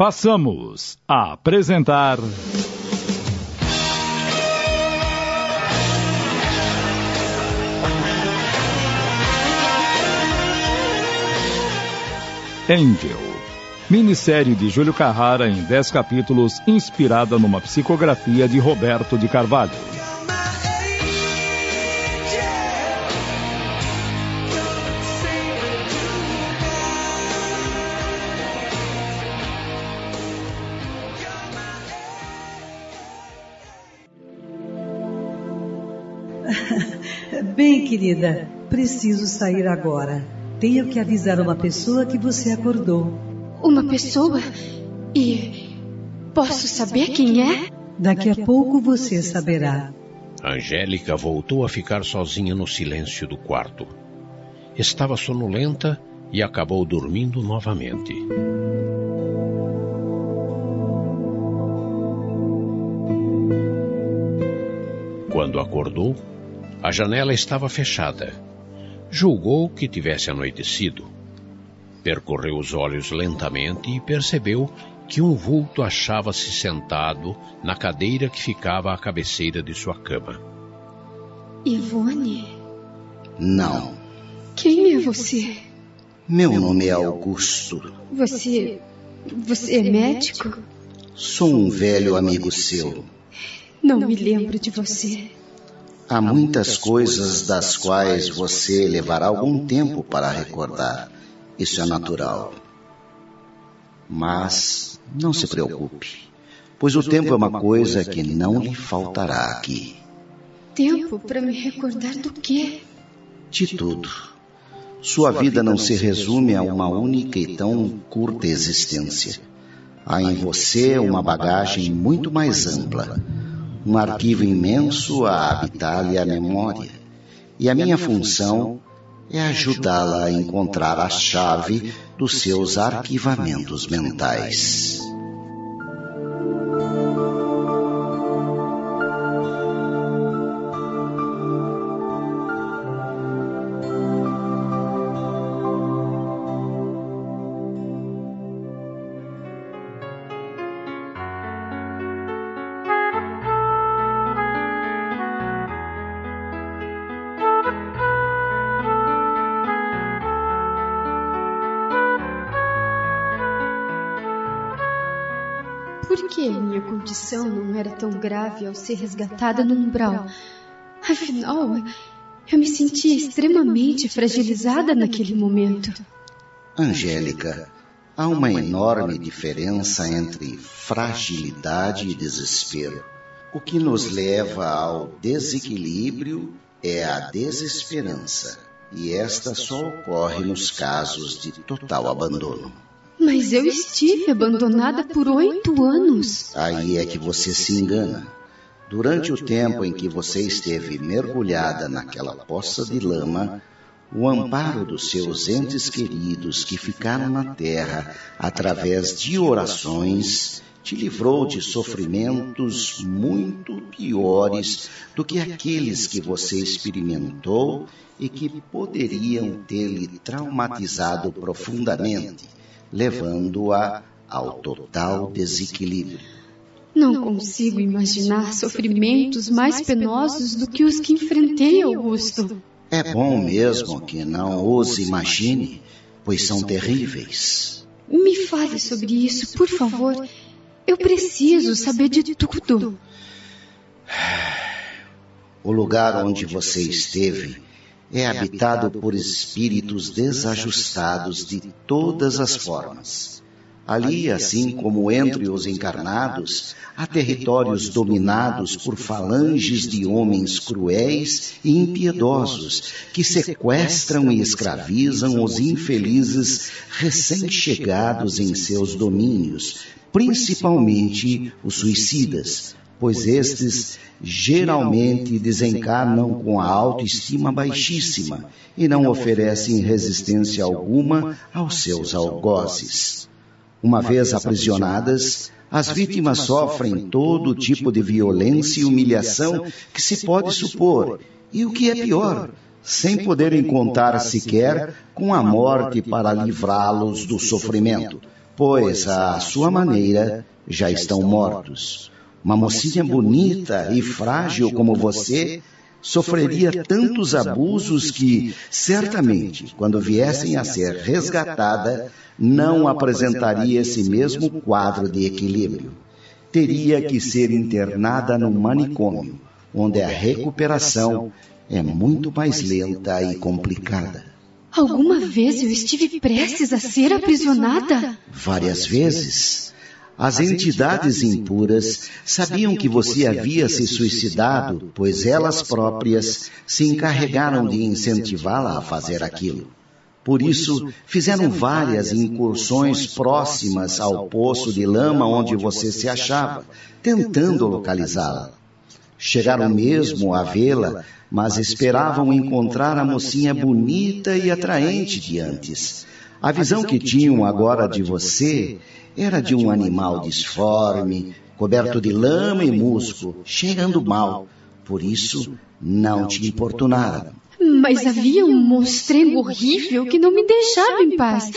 Passamos a apresentar. Angel. Minissérie de Júlio Carrara em 10 capítulos, inspirada numa psicografia de Roberto de Carvalho. Querida, preciso sair agora. Tenho que avisar uma pessoa que você acordou. Uma pessoa? E posso saber quem é? Daqui a pouco você saberá. Angélica voltou a ficar sozinha no silêncio do quarto. Estava sonolenta e acabou dormindo novamente. Quando acordou, a janela estava fechada. Julgou que tivesse anoitecido. Percorreu os olhos lentamente e percebeu que um vulto achava-se sentado na cadeira que ficava à cabeceira de sua cama. Ivone? Não. Quem é você? Meu nome é Augusto. Você. Você é médico? Sou um velho amigo seu. Não me lembro de você. Há muitas coisas das quais você levará algum tempo para recordar. Isso é natural. Mas não se preocupe, pois o tempo é uma coisa que não lhe faltará aqui. Tempo para me recordar do quê? De tudo. Sua vida não se resume a uma única e tão curta existência. Há em você uma bagagem muito mais ampla um arquivo imenso a habitar-lhe a memória. E a minha função é ajudá-la a encontrar a chave dos seus arquivamentos mentais. Por que minha condição não era tão grave ao ser resgatada no umbral? Afinal, eu me sentia extremamente fragilizada naquele momento. Angélica, há uma enorme diferença entre fragilidade e desespero. O que nos leva ao desequilíbrio é a desesperança, e esta só ocorre nos casos de total abandono. Mas eu estive abandonada por oito anos. Aí é que você se engana. Durante o tempo em que você esteve mergulhada naquela poça de lama, o amparo dos seus entes queridos que ficaram na terra através de orações te livrou de sofrimentos muito piores do que aqueles que você experimentou e que poderiam ter lhe traumatizado profundamente levando-a ao total desequilíbrio. Não consigo imaginar sofrimentos mais penosos do que os que enfrentei, Augusto. É bom mesmo que não os imagine, pois são terríveis. Me fale sobre isso, por favor. Eu preciso saber de tudo. O lugar onde você esteve é habitado por espíritos desajustados de todas as formas. Ali, assim como entre os encarnados, há territórios dominados por falanges de homens cruéis e impiedosos que sequestram e escravizam os infelizes recém-chegados em seus domínios, principalmente os suicidas, pois estes geralmente desencarnam com a autoestima baixíssima e não oferecem resistência alguma aos seus algozes. Uma vez aprisionadas, as vítimas sofrem todo tipo de violência e humilhação que se pode supor, e o que é pior, sem poderem contar sequer com a morte para livrá-los do sofrimento. pois à sua maneira já estão mortos. Uma mocinha bonita e frágil como você sofreria tantos abusos que, certamente, quando viessem a ser resgatada, não apresentaria esse mesmo quadro de equilíbrio. Teria que ser internada num manicômio, onde a recuperação é muito mais lenta e complicada. Alguma vez eu estive prestes a ser aprisionada? Várias vezes. As entidades impuras sabiam que você havia se suicidado, pois elas próprias se encarregaram de incentivá-la a fazer aquilo. Por isso, fizeram várias incursões próximas ao poço de lama onde você se achava, tentando localizá-la. Chegaram mesmo a vê-la, mas esperavam encontrar a mocinha bonita e atraente de antes. A visão que tinham agora de você era de um animal disforme, coberto de lama e musgo, cheirando mal. Por isso, não te importunaram. Mas havia um monstrengo horrível que não me deixava em paz.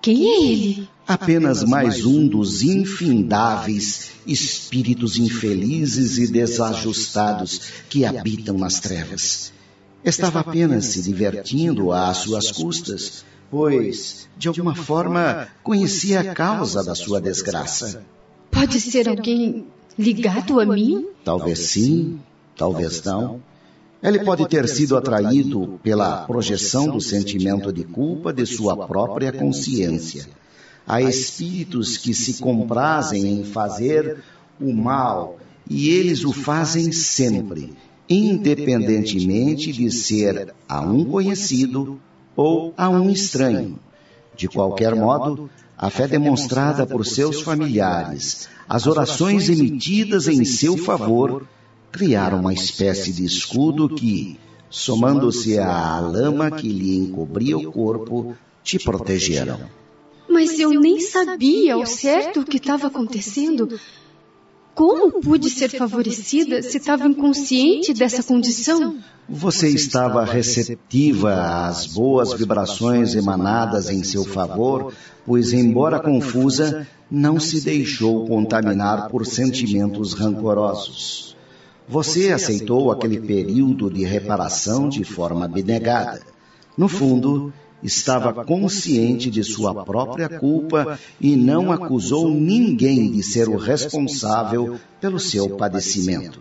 Quem é ele? Apenas mais um dos infindáveis espíritos infelizes e desajustados que habitam nas trevas. Estava apenas se divertindo às suas custas pois, de alguma forma, conhecia a causa da sua desgraça. Pode ser alguém ligado a mim? Talvez sim, talvez não. Ele pode ter sido atraído pela projeção do sentimento de culpa de sua própria consciência. Há espíritos que se comprazem em fazer o mal e eles o fazem sempre, independentemente de ser a um conhecido ou a um estranho. De qualquer modo, a fé demonstrada por seus familiares, as orações emitidas em seu favor, criaram uma espécie de escudo que, somando-se à lama que lhe encobria o corpo, te protegeram. Mas eu nem sabia ao certo o que estava acontecendo. Como pude ser favorecida se estava inconsciente dessa condição? Você estava receptiva às boas vibrações emanadas em seu favor, pois, embora confusa, não se deixou contaminar por sentimentos rancorosos. Você aceitou aquele período de reparação de forma abnegada. No fundo, estava consciente de sua própria culpa e não acusou ninguém de ser o responsável pelo seu padecimento.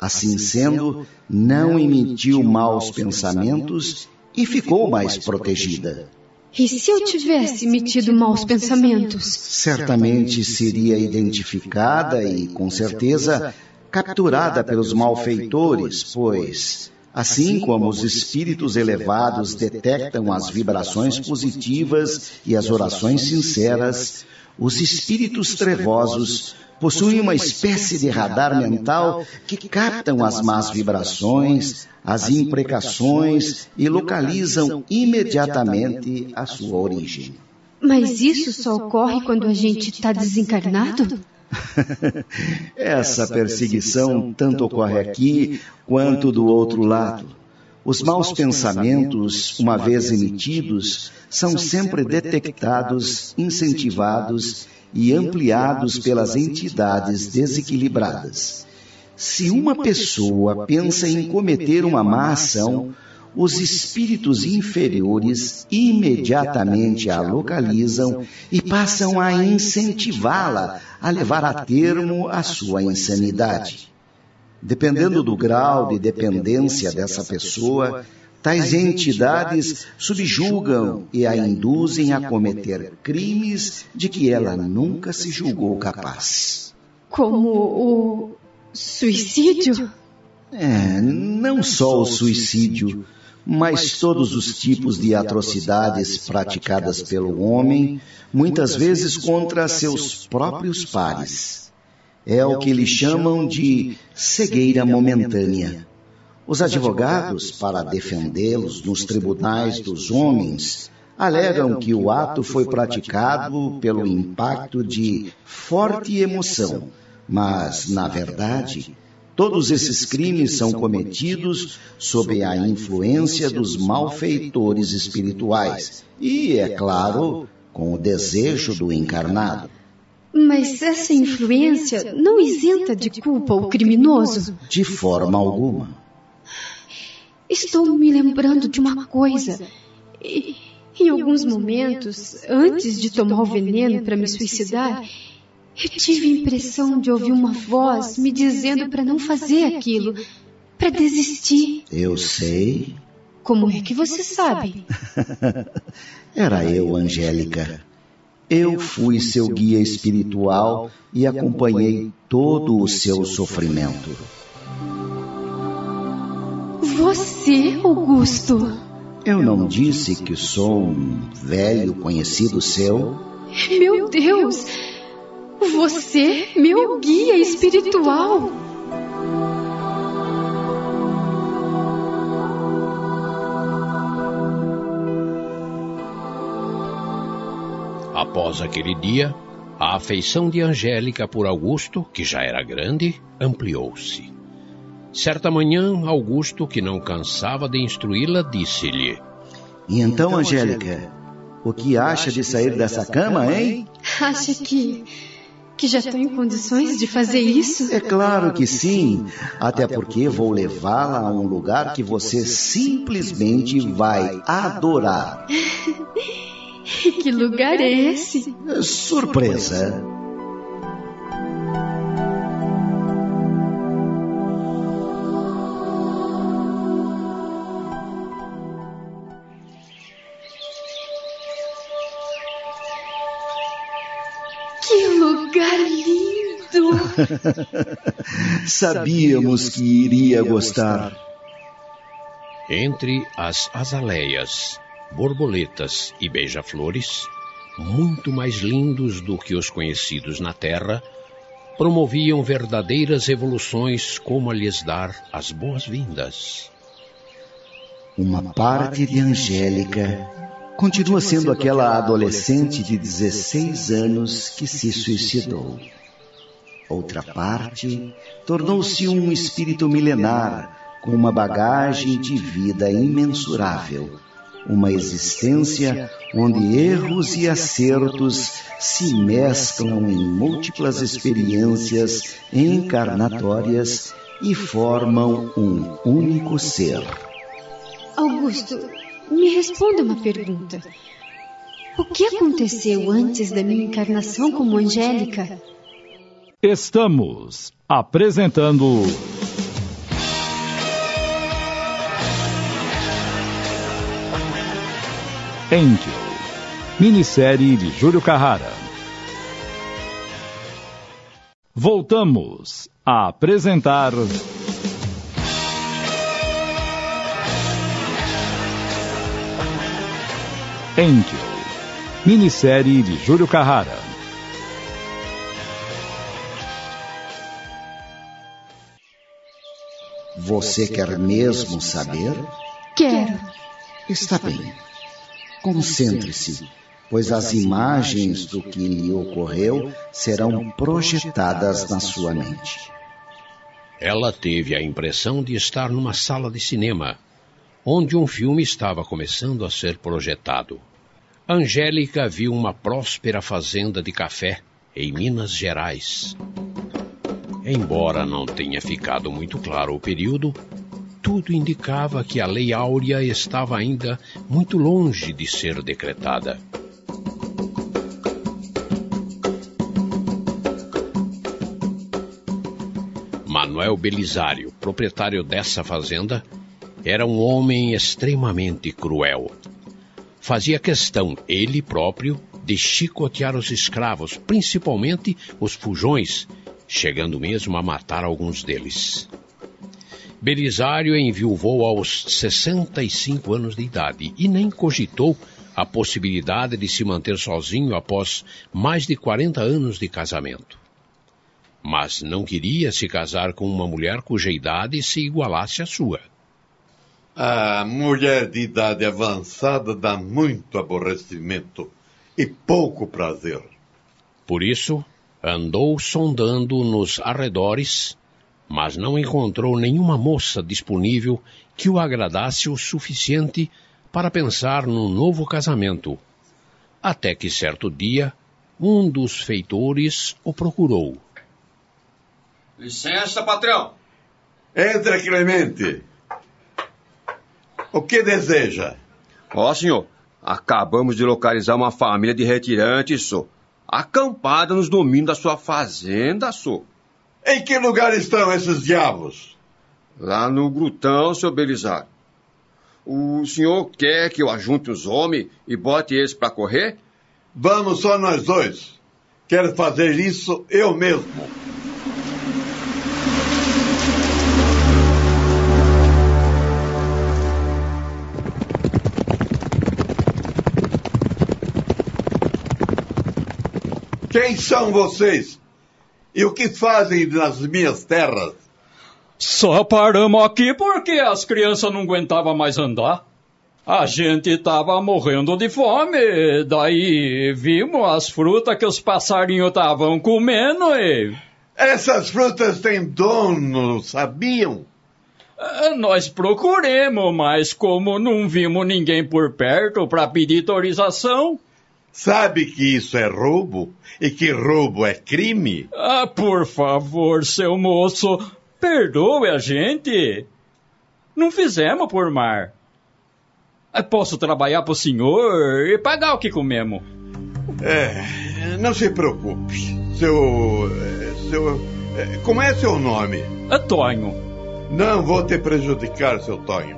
Assim sendo, não emitiu maus pensamentos e ficou mais protegida. E se eu tivesse emitido maus pensamentos? Certamente seria identificada e, com certeza, capturada pelos malfeitores, pois Assim como os espíritos elevados detectam as vibrações positivas e as orações sinceras, os espíritos trevosos possuem uma espécie de radar mental que captam as más vibrações, as imprecações e localizam imediatamente a sua origem. Mas isso só ocorre quando a gente está desencarnado? Essa perseguição tanto ocorre aqui quanto do outro lado. Os maus pensamentos, uma vez emitidos, são sempre detectados, incentivados e ampliados pelas entidades desequilibradas. Se uma pessoa pensa em cometer uma má ação, os espíritos inferiores imediatamente a localizam e passam a incentivá-la a levar a termo a sua insanidade. Dependendo do grau de dependência dessa pessoa, tais entidades subjugam e a induzem a cometer crimes de que ela nunca se julgou capaz. Como o suicídio? É, não só o suicídio mas todos os tipos de atrocidades praticadas pelo homem, muitas vezes contra seus próprios pares. É o que eles chamam de cegueira momentânea. Os advogados, para defendê-los nos tribunais dos homens, alegam que o ato foi praticado pelo impacto de forte emoção, mas, na verdade, Todos esses crimes são cometidos sob a influência dos malfeitores espirituais e, é claro, com o desejo do encarnado. Mas essa influência não isenta de culpa o criminoso? De forma alguma. Estou me lembrando de uma coisa. E, em alguns momentos, antes de tomar o veneno para me suicidar, eu tive a impressão de ouvir uma voz me dizendo para não fazer aquilo, para desistir. Eu sei. Como é que você sabe? Era eu, Angélica. Eu fui seu guia espiritual e acompanhei todo o seu sofrimento. Você, Augusto? Eu não disse que sou um velho conhecido seu? Meu Deus! Você, meu guia espiritual! Após aquele dia, a afeição de Angélica por Augusto, que já era grande, ampliou-se. Certa manhã, Augusto, que não cansava de instruí-la, disse-lhe: E então, Angélica, o que acha de sair dessa cama, hein? Acha que. Que já estou em condições de fazer isso? É claro que sim, até porque vou levá-la a um lugar que você simplesmente vai adorar. que lugar é esse? Surpresa. Sabíamos que iria gostar. Entre as azaleias, borboletas e beija-flores, muito mais lindos do que os conhecidos na Terra, promoviam verdadeiras evoluções como a lhes dar as boas-vindas. Uma parte de Angélica continua sendo aquela adolescente de 16 anos que se suicidou. Outra parte tornou-se um espírito milenar com uma bagagem de vida imensurável uma existência onde erros e acertos se mesclam em múltiplas experiências encarnatórias e formam um único ser. Augusto, me responda uma pergunta. O que aconteceu antes da minha encarnação como Angélica? Estamos apresentando. Angel, minissérie de Júlio Carrara. Voltamos a apresentar. Angel, minissérie de Júlio Carrara. Você quer mesmo saber? Quero. Está bem. Concentre-se, pois as imagens do que lhe ocorreu serão projetadas na sua mente. Ela teve a impressão de estar numa sala de cinema, onde um filme estava começando a ser projetado. Angélica viu uma próspera fazenda de café em Minas Gerais. Embora não tenha ficado muito claro o período, tudo indicava que a Lei Áurea estava ainda muito longe de ser decretada. Manuel Belisário, proprietário dessa fazenda, era um homem extremamente cruel. Fazia questão, ele próprio, de chicotear os escravos, principalmente os fujões, chegando mesmo a matar alguns deles. Belisário enviuvou aos 65 anos de idade e nem cogitou a possibilidade de se manter sozinho após mais de 40 anos de casamento. Mas não queria se casar com uma mulher cuja idade se igualasse à sua. A mulher de idade avançada dá muito aborrecimento e pouco prazer. Por isso, andou sondando nos arredores mas não encontrou nenhuma moça disponível que o agradasse o suficiente para pensar num novo casamento. Até que certo dia, um dos feitores o procurou. Licença, patrão. Entra, Clemente. O que deseja? Ó, oh, senhor, acabamos de localizar uma família de retirantes, só. Acampada nos domínios da sua fazenda, só. Em que lugar estão esses diabos? Lá no Grutão, seu Belisário. O senhor quer que eu ajunte os homens e bote eles para correr? Vamos só nós dois. Quero fazer isso eu mesmo. Quem são vocês? E o que fazem nas minhas terras? Só paramos aqui porque as crianças não aguentavam mais andar. A gente estava morrendo de fome, daí vimos as frutas que os passarinhos estavam comendo e... Essas frutas têm dono, sabiam? Ah, nós procuremos, mas como não vimos ninguém por perto para pedir autorização... Sabe que isso é roubo? E que roubo é crime? Ah, por favor, seu moço, perdoe a gente. Não fizemos por mar. Posso trabalhar para o senhor e pagar o que comemos. É, não se preocupe. Seu. Seu. Como é seu nome? É Tonho. Não vou te prejudicar, seu Tonho.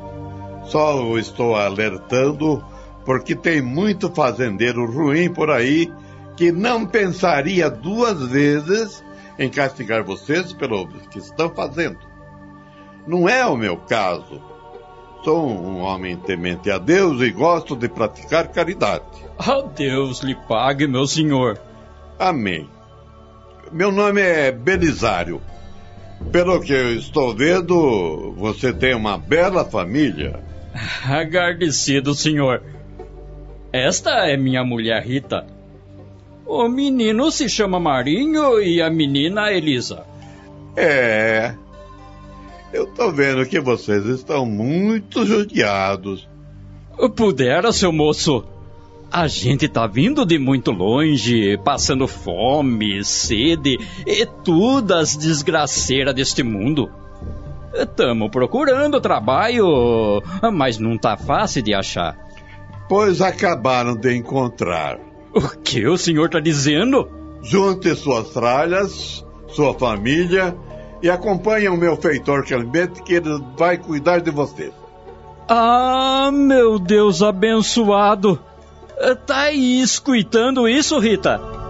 Só estou alertando porque tem muito fazendeiro ruim por aí que não pensaria duas vezes em castigar vocês pelo que estão fazendo. Não é o meu caso. Sou um homem temente a Deus e gosto de praticar caridade. A Deus lhe pague, meu senhor. Amém. Meu nome é Belisário. Pelo que eu estou vendo, você tem uma bela família. Agradecido, senhor. Esta é minha mulher Rita. O menino se chama Marinho e a menina Elisa. É, eu tô vendo que vocês estão muito judiados. Pudera, seu moço. A gente tá vindo de muito longe, passando fome, sede e todas as desgraceiras deste mundo. Tamo procurando trabalho, mas não tá fácil de achar. Pois acabaram de encontrar. O que o senhor tá dizendo? Junte suas tralhas, sua família e acompanhe o meu feitor Clemente que ele vai cuidar de você. Ah, meu Deus abençoado! Tá aí escutando isso, Rita?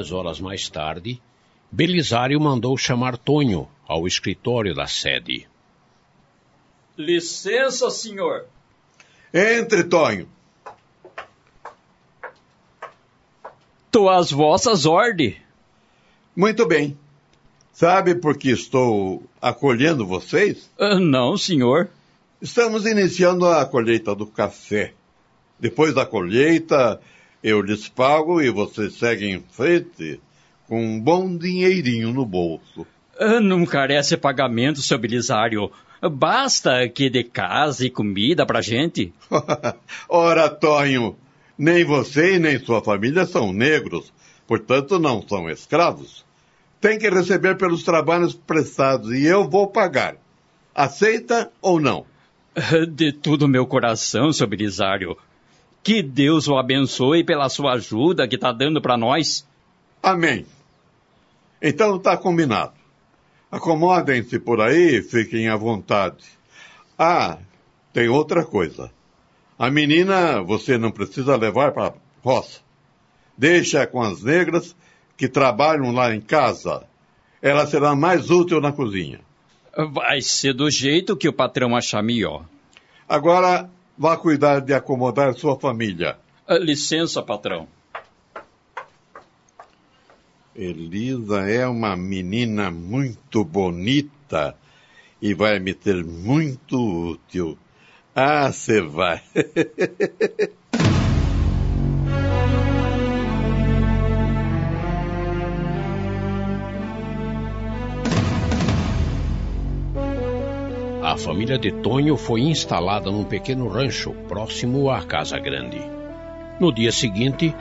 Duas horas mais tarde, Belisário mandou chamar Tonho ao escritório da sede. Licença, senhor. Entre, Tonho. Tô às vossas ordens. Muito bem. Sabe por que estou acolhendo vocês? Uh, não, senhor. Estamos iniciando a colheita do café. Depois da colheita, eu lhes pago e vocês seguem em frente com um bom dinheirinho no bolso. Uh, não carece pagamento, seu Belisário. Basta que dê casa e comida pra gente. Ora, Tonho, nem você e nem sua família são negros, portanto não são escravos. Tem que receber pelos trabalhos prestados e eu vou pagar. Aceita ou não? De tudo meu coração, seu Belisário. Que Deus o abençoe pela sua ajuda que está dando para nós. Amém. Então está combinado. Acomodem-se por aí, fiquem à vontade. Ah, tem outra coisa. A menina você não precisa levar para a roça. Deixa com as negras que trabalham lá em casa. Ela será mais útil na cozinha. Vai ser do jeito que o patrão achar melhor. Agora, vá cuidar de acomodar sua família. Ah, licença, patrão. Elisa é uma menina muito bonita e vai me ter muito útil. Ah, você vai. família de Tonho foi instalada num pequeno rancho próximo à casa grande. No dia seguinte,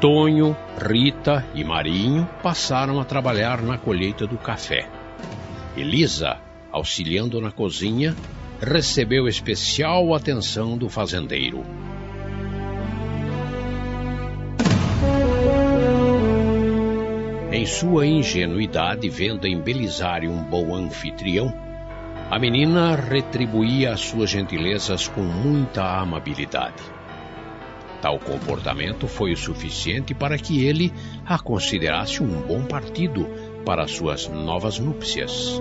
Tonho, Rita e Marinho passaram a trabalhar na colheita do café. Elisa, auxiliando na cozinha, recebeu especial atenção do fazendeiro. Em sua ingenuidade, vendo em Belisário um bom anfitrião, a menina retribuía as suas gentilezas com muita amabilidade. Tal comportamento foi o suficiente para que ele a considerasse um bom partido para suas novas núpcias.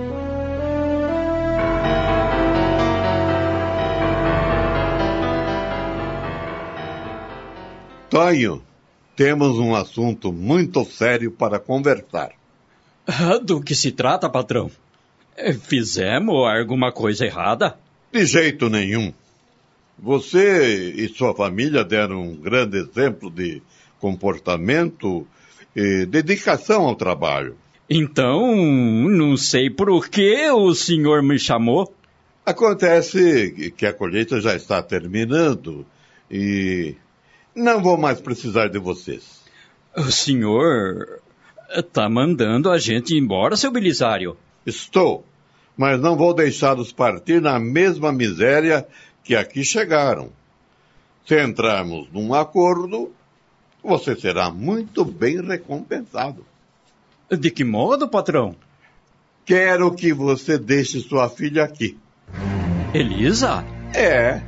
Tonho, temos um assunto muito sério para conversar. Ah, do que se trata, patrão? Fizemos alguma coisa errada? De jeito nenhum. Você e sua família deram um grande exemplo de comportamento e dedicação ao trabalho. Então, não sei por que o senhor me chamou. Acontece que a colheita já está terminando e não vou mais precisar de vocês. O senhor está mandando a gente embora, seu Belisário? Estou, mas não vou deixá-los partir na mesma miséria que aqui chegaram. Se entrarmos num acordo, você será muito bem recompensado. De que modo, patrão? Quero que você deixe sua filha aqui. Elisa? É.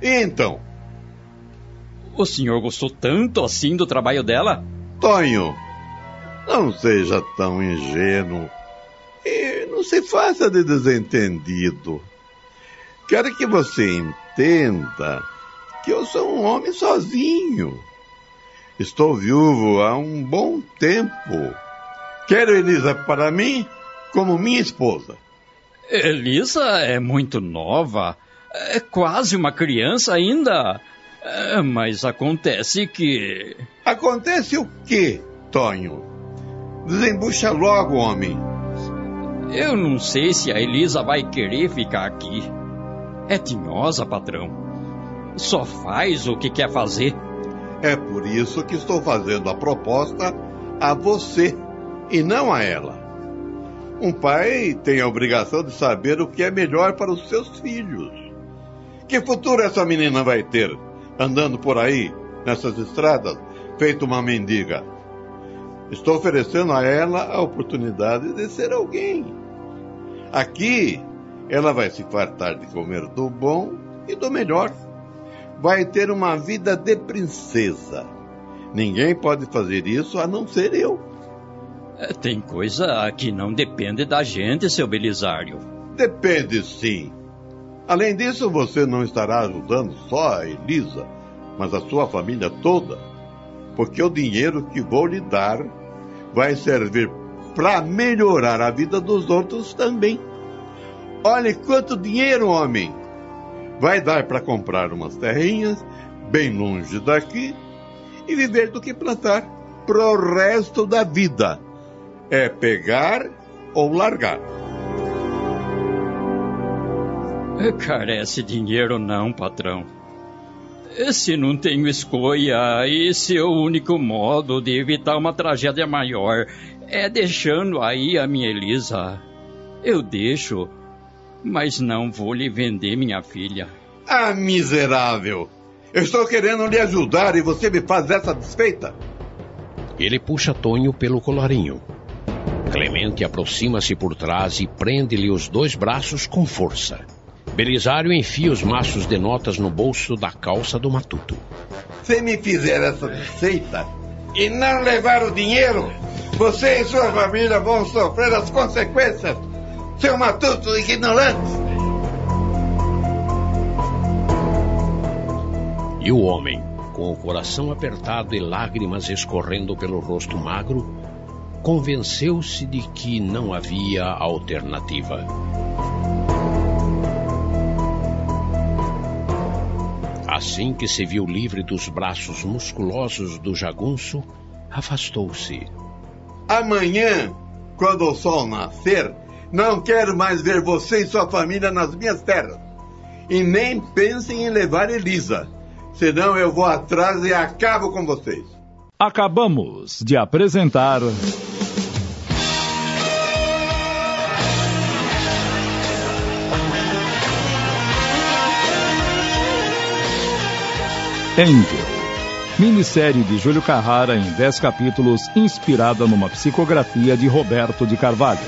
E então? O senhor gostou tanto assim do trabalho dela? Tonho, não seja tão ingênuo. Não se faça de desentendido. Quero que você entenda que eu sou um homem sozinho. Estou viúvo há um bom tempo. Quero Elisa para mim como minha esposa. Elisa é muito nova. É quase uma criança ainda. É, mas acontece que. Acontece o quê, Tonho? Desembucha logo, homem. Eu não sei se a Elisa vai querer ficar aqui. É tinhosa, patrão. Só faz o que quer fazer. É por isso que estou fazendo a proposta a você e não a ela. Um pai tem a obrigação de saber o que é melhor para os seus filhos. Que futuro essa menina vai ter, andando por aí, nessas estradas, feito uma mendiga? Estou oferecendo a ela a oportunidade de ser alguém. Aqui, ela vai se fartar de comer do bom e do melhor. Vai ter uma vida de princesa. Ninguém pode fazer isso a não ser eu. É, tem coisa que não depende da gente, seu Belisário. Depende sim. Além disso, você não estará ajudando só a Elisa, mas a sua família toda. Porque o dinheiro que vou lhe dar vai servir para melhorar a vida dos outros também. Olhe quanto dinheiro, homem! Vai dar para comprar umas terrinhas bem longe daqui e viver do que plantar pro resto da vida. É pegar ou largar. Carece dinheiro não, patrão. Se não tenho escolha, esse é o único modo de evitar uma tragédia maior. É deixando aí a minha Elisa. Eu deixo, mas não vou lhe vender minha filha. Ah, miserável! Eu estou querendo lhe ajudar e você me faz essa desfeita? Ele puxa Tonho pelo colarinho. Clemente aproxima-se por trás e prende-lhe os dois braços com força. Belisário enfia os maços de notas no bolso da calça do matuto. Se me fizer essa desfeita e não levar o dinheiro, você e sua família vão sofrer as consequências seu matuto ignorante! E o homem, com o coração apertado e lágrimas escorrendo pelo rosto magro, convenceu-se de que não havia alternativa. Assim que se viu livre dos braços musculosos do jagunço, afastou-se. Amanhã, quando o sol nascer, Não quero mais ver você e sua família nas minhas terras. E nem pensem em levar Elisa. Senão eu vou atrás e acabo com vocês. Acabamos de apresentar. Angel. Minissérie de Júlio Carrara em 10 capítulos, inspirada numa psicografia de Roberto de Carvalho.